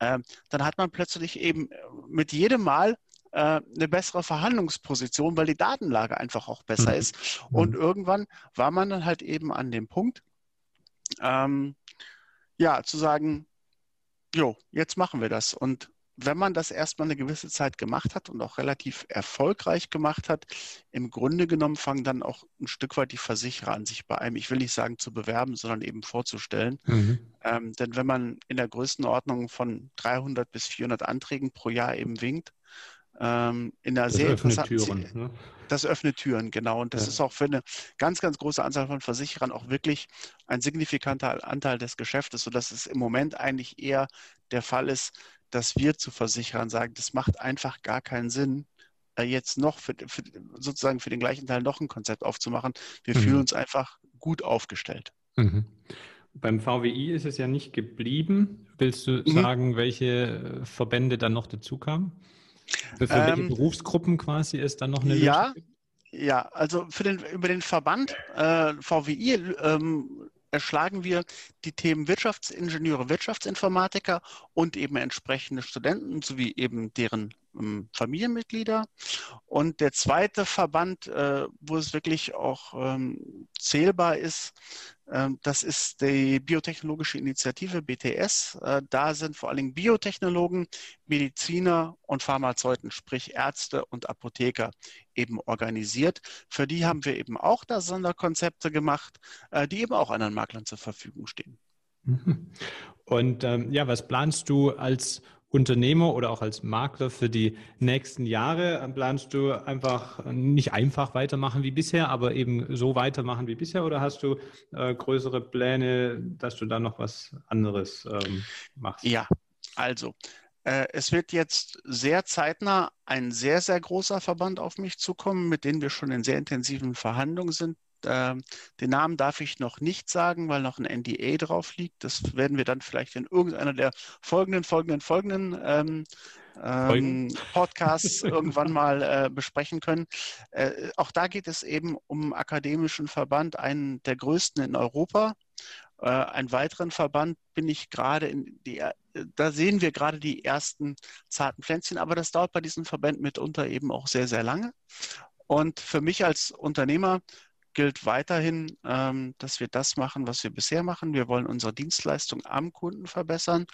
Ähm, dann hat man plötzlich eben mit jedem Mal eine bessere Verhandlungsposition, weil die Datenlage einfach auch besser mhm. ist. Und mhm. irgendwann war man dann halt eben an dem Punkt, ähm, ja, zu sagen, jo, jetzt machen wir das. Und wenn man das erstmal eine gewisse Zeit gemacht hat und auch relativ erfolgreich gemacht hat, im Grunde genommen fangen dann auch ein Stück weit die Versicherer an, sich bei einem, ich will nicht sagen zu bewerben, sondern eben vorzustellen. Mhm. Ähm, denn wenn man in der Größenordnung von 300 bis 400 Anträgen pro Jahr eben winkt, ähm, in einer das sehr öffnet interessanten Türen. Ne? Das öffnet Türen, genau. Und das Ja. ist auch für eine ganz, ganz große Anzahl von Versicherern auch wirklich ein signifikanter Anteil des Geschäftes, sodass es im Moment eigentlich eher der Fall ist, dass wir zu Versicherern sagen, das macht einfach gar keinen Sinn, äh, jetzt noch für, für, sozusagen für den gleichen Teil noch ein Konzept aufzumachen. Wir Mhm. fühlen uns einfach gut aufgestellt. Mhm. Beim VWI ist es ja nicht geblieben. Willst du Mhm. sagen, welche Verbände dann noch dazu kamen? Für, für welche Ähm, Berufsgruppen quasi es dann noch eine ja, Lösung? Ja, also für den, über den Verband äh, VWI ähm, erschlagen wir die Themen Wirtschaftsingenieure, Wirtschaftsinformatiker und eben entsprechende Studenten sowie eben deren Familienmitglieder. Und der zweite Verband, äh, wo es wirklich auch ähm, zählbar ist, ähm, das ist die Biotechnologische Initiative BTS. Äh, da sind vor allen Dingen Biotechnologen, Mediziner und Pharmazeuten, sprich Ärzte und Apotheker eben organisiert. Für die haben wir eben auch da Sonderkonzepte gemacht, äh, die eben auch anderen Maklern zur Verfügung stehen. Mhm. Und ähm, ja, was planst du als Unternehmer oder auch als Makler für die nächsten Jahre? Planst du einfach nicht einfach weitermachen wie bisher, aber eben so weitermachen wie bisher? Oder hast du äh, größere Pläne, dass du da noch was anderes ähm, machst? Ja, also äh, es wird jetzt sehr zeitnah ein sehr, sehr großer Verband auf mich zukommen, mit dem wir schon in sehr intensiven Verhandlungen sind. Ähm, den Namen darf ich noch nicht sagen, weil noch ein NDA drauf liegt. Das werden wir dann vielleicht in irgendeiner der folgenden, folgenden, folgenden ähm, ähm, Podcasts [LAUGHS] irgendwann mal äh, besprechen können. Äh, auch da geht es eben um einen akademischen Verband, einen der größten in Europa. Äh, einen weiteren Verband bin ich gerade in die, äh, da sehen wir gerade die ersten zarten Pflänzchen, aber das dauert bei diesen Verbänden mitunter eben auch sehr, sehr lange. Und für mich als Unternehmer gilt weiterhin, ähm, dass wir das machen, was wir bisher machen. Wir wollen unsere Dienstleistung am Kunden verbessern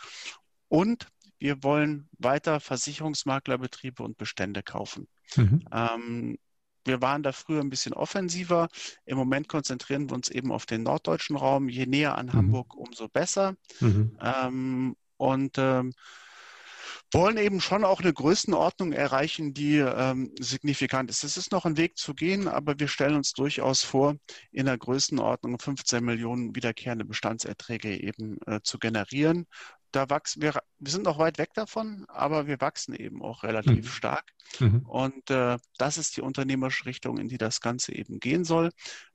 und wir wollen weiter Versicherungsmaklerbetriebe und Bestände kaufen. Mhm. Ähm, wir waren da früher ein bisschen offensiver. Im Moment konzentrieren wir uns eben auf den norddeutschen Raum. Je näher an Mhm. Hamburg, umso besser. Mhm. Ähm, und ähm, wollen eben schon auch eine Größenordnung erreichen, die ähm, signifikant ist. Es ist noch ein Weg zu gehen, aber wir stellen uns durchaus vor, in der Größenordnung 15 Millionen wiederkehrende Bestandserträge eben äh, zu generieren. Da wachsen wir, wir sind noch weit weg davon, aber wir wachsen eben auch relativ Mhm. stark. Mhm. Und äh, das ist die unternehmerische Richtung, in die das Ganze eben gehen soll.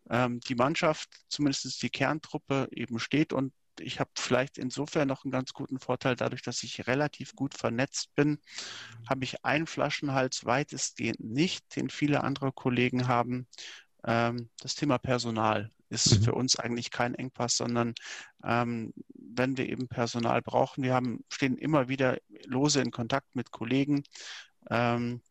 Ähm, die Mannschaft, zumindest die Kerntruppe, eben steht und ich habe vielleicht insofern noch einen ganz guten Vorteil, dadurch, dass ich relativ gut vernetzt bin, habe ich einen Flaschenhals weitestgehend nicht, den viele andere Kollegen haben. Ähm, das Thema Personal ist Mhm. für uns eigentlich kein Engpass, sondern ähm, wenn wir eben Personal brauchen, wir haben, stehen immer wieder lose in Kontakt mit Kollegen, ähm,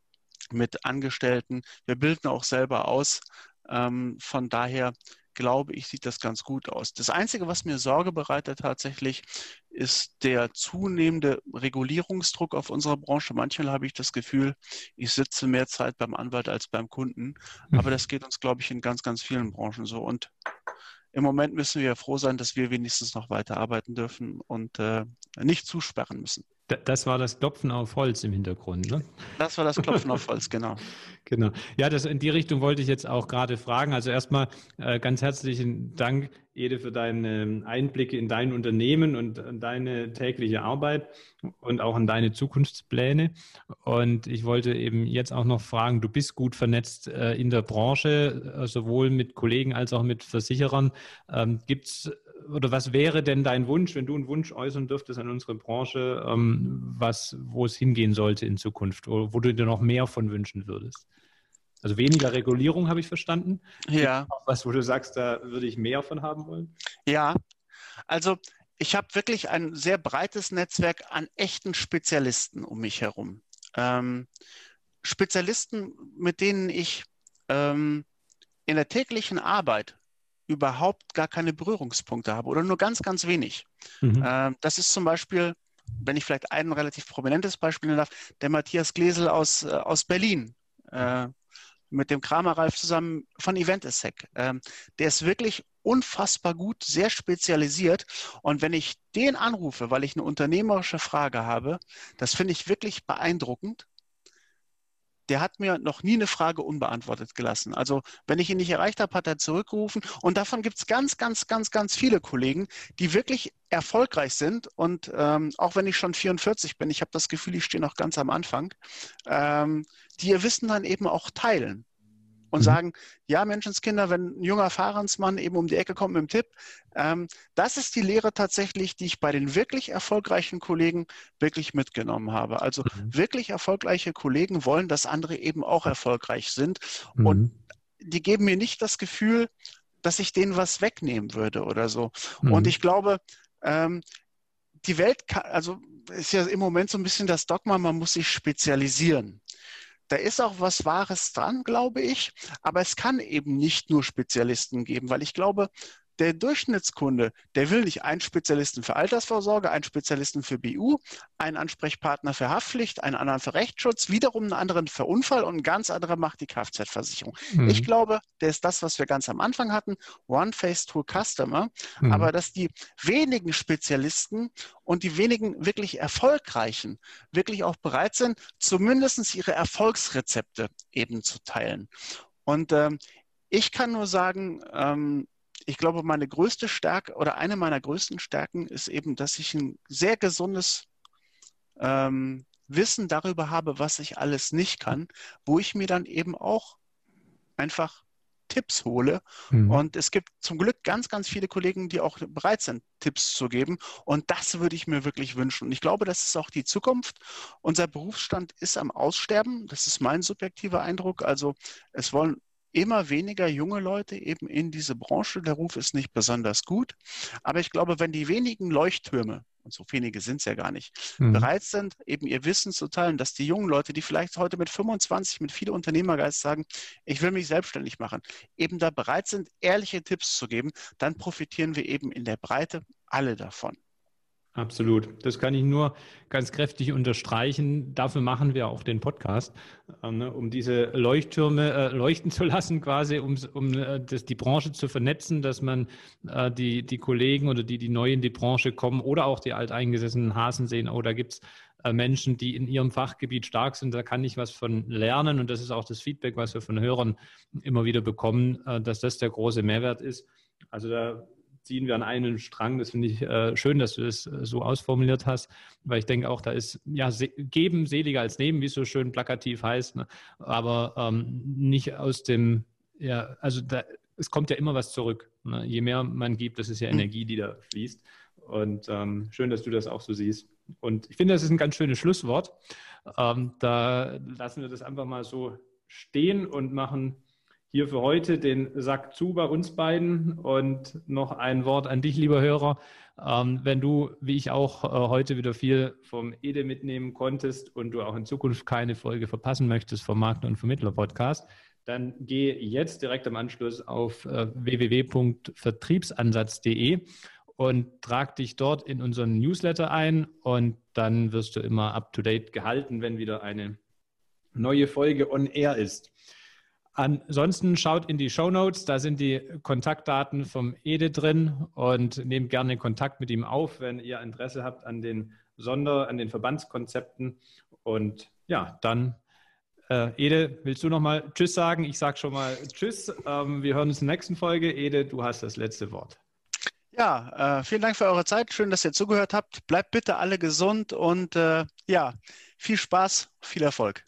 mit Angestellten. Wir bilden auch selber aus. Ähm, von daher glaube ich, sieht das ganz gut aus. Das Einzige, was mir Sorge bereitet tatsächlich, ist der zunehmende Regulierungsdruck auf unserer Branche. Manchmal habe ich das Gefühl, ich sitze mehr Zeit beim Anwalt als beim Kunden. Aber das geht uns, glaube ich, in ganz, ganz vielen Branchen so. Und im Moment müssen wir froh sein, dass wir wenigstens noch weiter arbeiten dürfen und äh, nicht zusperren müssen. Da- Das war das Klopfen auf Holz im Hintergrund, ne? Das war das Klopfen auf [LAUGHS] Holz, genau. Genau. Ja, das in die Richtung wollte ich jetzt auch gerade fragen. Also erstmal äh, ganz herzlichen Dank, Ede, für deine Einblicke in dein Unternehmen und deine tägliche Arbeit und auch an deine Zukunftspläne. Und ich wollte eben jetzt auch noch fragen, du bist gut vernetzt äh, in der Branche, äh, sowohl mit Kollegen als auch mit Versicherern. Ähm, gibt's oder was wäre denn dein Wunsch, wenn du einen Wunsch äußern dürftest an unsere Branche, ähm, was, wo es hingehen sollte in Zukunft oder wo du dir noch mehr von wünschen würdest? Also weniger Regulierung habe ich verstanden. Ja. Auch was, wo du sagst, da würde ich mehr von haben wollen? Ja, also ich habe wirklich ein sehr breites Netzwerk an echten Spezialisten um mich herum. Ähm, Spezialisten, mit denen ich ähm, in der täglichen Arbeit überhaupt gar keine Berührungspunkte habe oder nur ganz, ganz wenig. Mhm. Ähm, das ist zum Beispiel, wenn ich vielleicht ein relativ prominentes Beispiel nennen darf, der Matthias Glesel aus, äh, aus Berlin. Äh, mit dem Kramer Ralf zusammen von Eventesec. Ähm, der ist wirklich unfassbar gut, sehr spezialisiert. Und wenn ich den anrufe, weil ich eine unternehmerische Frage habe, das finde ich wirklich beeindruckend. Der hat mir noch nie eine Frage unbeantwortet gelassen. Also wenn ich ihn nicht erreicht habe, hat er zurückgerufen. Und davon gibt es ganz, ganz, ganz, ganz viele Kollegen, die wirklich erfolgreich sind. Und ähm, auch wenn ich schon 44 bin, ich habe das Gefühl, ich stehe noch ganz am Anfang, ähm, die ihr Wissen dann eben auch teilen und mhm. sagen, ja, Menschenskinder, wenn ein junger Fahrensmann eben um die Ecke kommt mit dem Tipp, ähm, das ist die Lehre tatsächlich, die ich bei den wirklich erfolgreichen Kollegen wirklich mitgenommen habe. Also mhm. wirklich erfolgreiche Kollegen wollen, dass andere eben auch erfolgreich sind. Mhm. Und die geben mir nicht das Gefühl, dass ich denen was wegnehmen würde oder so. Und mhm. ich glaube, ähm, die Welt kann, also ist ja im Moment so ein bisschen das Dogma, man muss sich spezialisieren. Da ist auch was Wahres dran, glaube ich. Aber es kann eben nicht nur Spezialisten geben, weil ich glaube, der Durchschnittskunde, der will nicht einen Spezialisten für Altersvorsorge, einen Spezialisten für BU, einen Ansprechpartner für Haftpflicht, einen anderen für Rechtsschutz, wiederum einen anderen für Unfall und ein ganz anderer macht die Kfz-Versicherung. Mhm. Ich glaube, der ist das, was wir ganz am Anfang hatten, One Face to Customer, mhm. aber dass die wenigen Spezialisten und die wenigen wirklich erfolgreichen wirklich auch bereit sind, zumindest ihre Erfolgsrezepte eben zu teilen. Und ähm, ich kann nur sagen, ähm, ich glaube, meine größte Stärke oder eine meiner größten Stärken ist eben, dass ich ein sehr gesundes ähm, Wissen darüber habe, was ich alles nicht kann, wo ich mir dann eben auch einfach Tipps hole. Mhm. Und es gibt zum Glück ganz, ganz viele Kollegen, die auch bereit sind, Tipps zu geben. Und das würde ich mir wirklich wünschen. Und ich glaube, das ist auch die Zukunft. Unser Berufsstand ist am Aussterben. Das ist mein subjektiver Eindruck. Also es wollen immer weniger junge Leute eben in diese Branche. Der Ruf ist nicht besonders gut. Aber ich glaube, wenn die wenigen Leuchttürme, und so wenige sind es ja gar nicht, mhm. bereit sind, eben ihr Wissen zu teilen, dass die jungen Leute, die vielleicht heute mit 25 mit viel Unternehmergeist sagen, ich will mich selbstständig machen, eben da bereit sind, ehrliche Tipps zu geben, dann profitieren wir eben in der Breite alle davon. Absolut. Das kann ich nur ganz kräftig unterstreichen. Dafür machen wir auch den Podcast, äh, ne, um diese Leuchttürme äh, leuchten zu [LAUGHS] lassen, quasi, um, um äh, das, die Branche zu vernetzen, dass man äh, die, die Kollegen oder die, die neu in die Branche kommen oder auch die alteingesessenen Hasen sehen, oh, da gibt's äh, Menschen, die in ihrem Fachgebiet stark sind, da kann ich was von lernen. Und das ist auch das Feedback, was wir von Hörern immer wieder bekommen, dass das der große Mehrwert ist. Also da ziehen wir an einen Strang. Das finde ich äh, schön, dass du das äh, so ausformuliert hast, weil ich denke auch, da ist ja se geben seliger als nehmen, wie es so schön plakativ heißt, ne? aber ähm, nicht aus dem, ja, also da, es kommt ja immer was zurück. Ne? Je mehr man gibt, das ist ja Energie, die da fließt. Und ähm, schön, dass du das auch so siehst. Und ich finde, das ist ein ganz schönes Schlusswort. Ähm, da lassen wir das einfach mal so stehen und machen hier für heute den Sack zu bei uns beiden und noch ein Wort an dich, lieber Hörer. Ähm, wenn du, wie ich auch, äh, heute wieder viel vom EDE mitnehmen konntest und du auch in Zukunft keine Folge verpassen möchtest vom Makler und Vermittler Podcast, dann geh jetzt direkt am Anschluss auf äh, www.vertriebsansatz.de und trag dich dort in unseren Newsletter ein und dann wirst du immer up to date gehalten, wenn wieder eine neue Folge on air ist. Ansonsten schaut in die Show Notes, da sind die Kontaktdaten vom Ede drin und nehmt gerne Kontakt mit ihm auf, wenn ihr Interesse habt an den Sonder, an den Verbandskonzepten. Und ja, dann, äh, Ede, willst du nochmal Tschüss sagen? Ich sage schon mal Tschüss. Ähm, wir hören uns in der nächsten Folge. Ede, du hast das letzte Wort. Ja, äh, vielen Dank für eure Zeit. Schön, dass ihr zugehört habt. Bleibt bitte alle gesund und äh, ja, viel Spaß, viel Erfolg.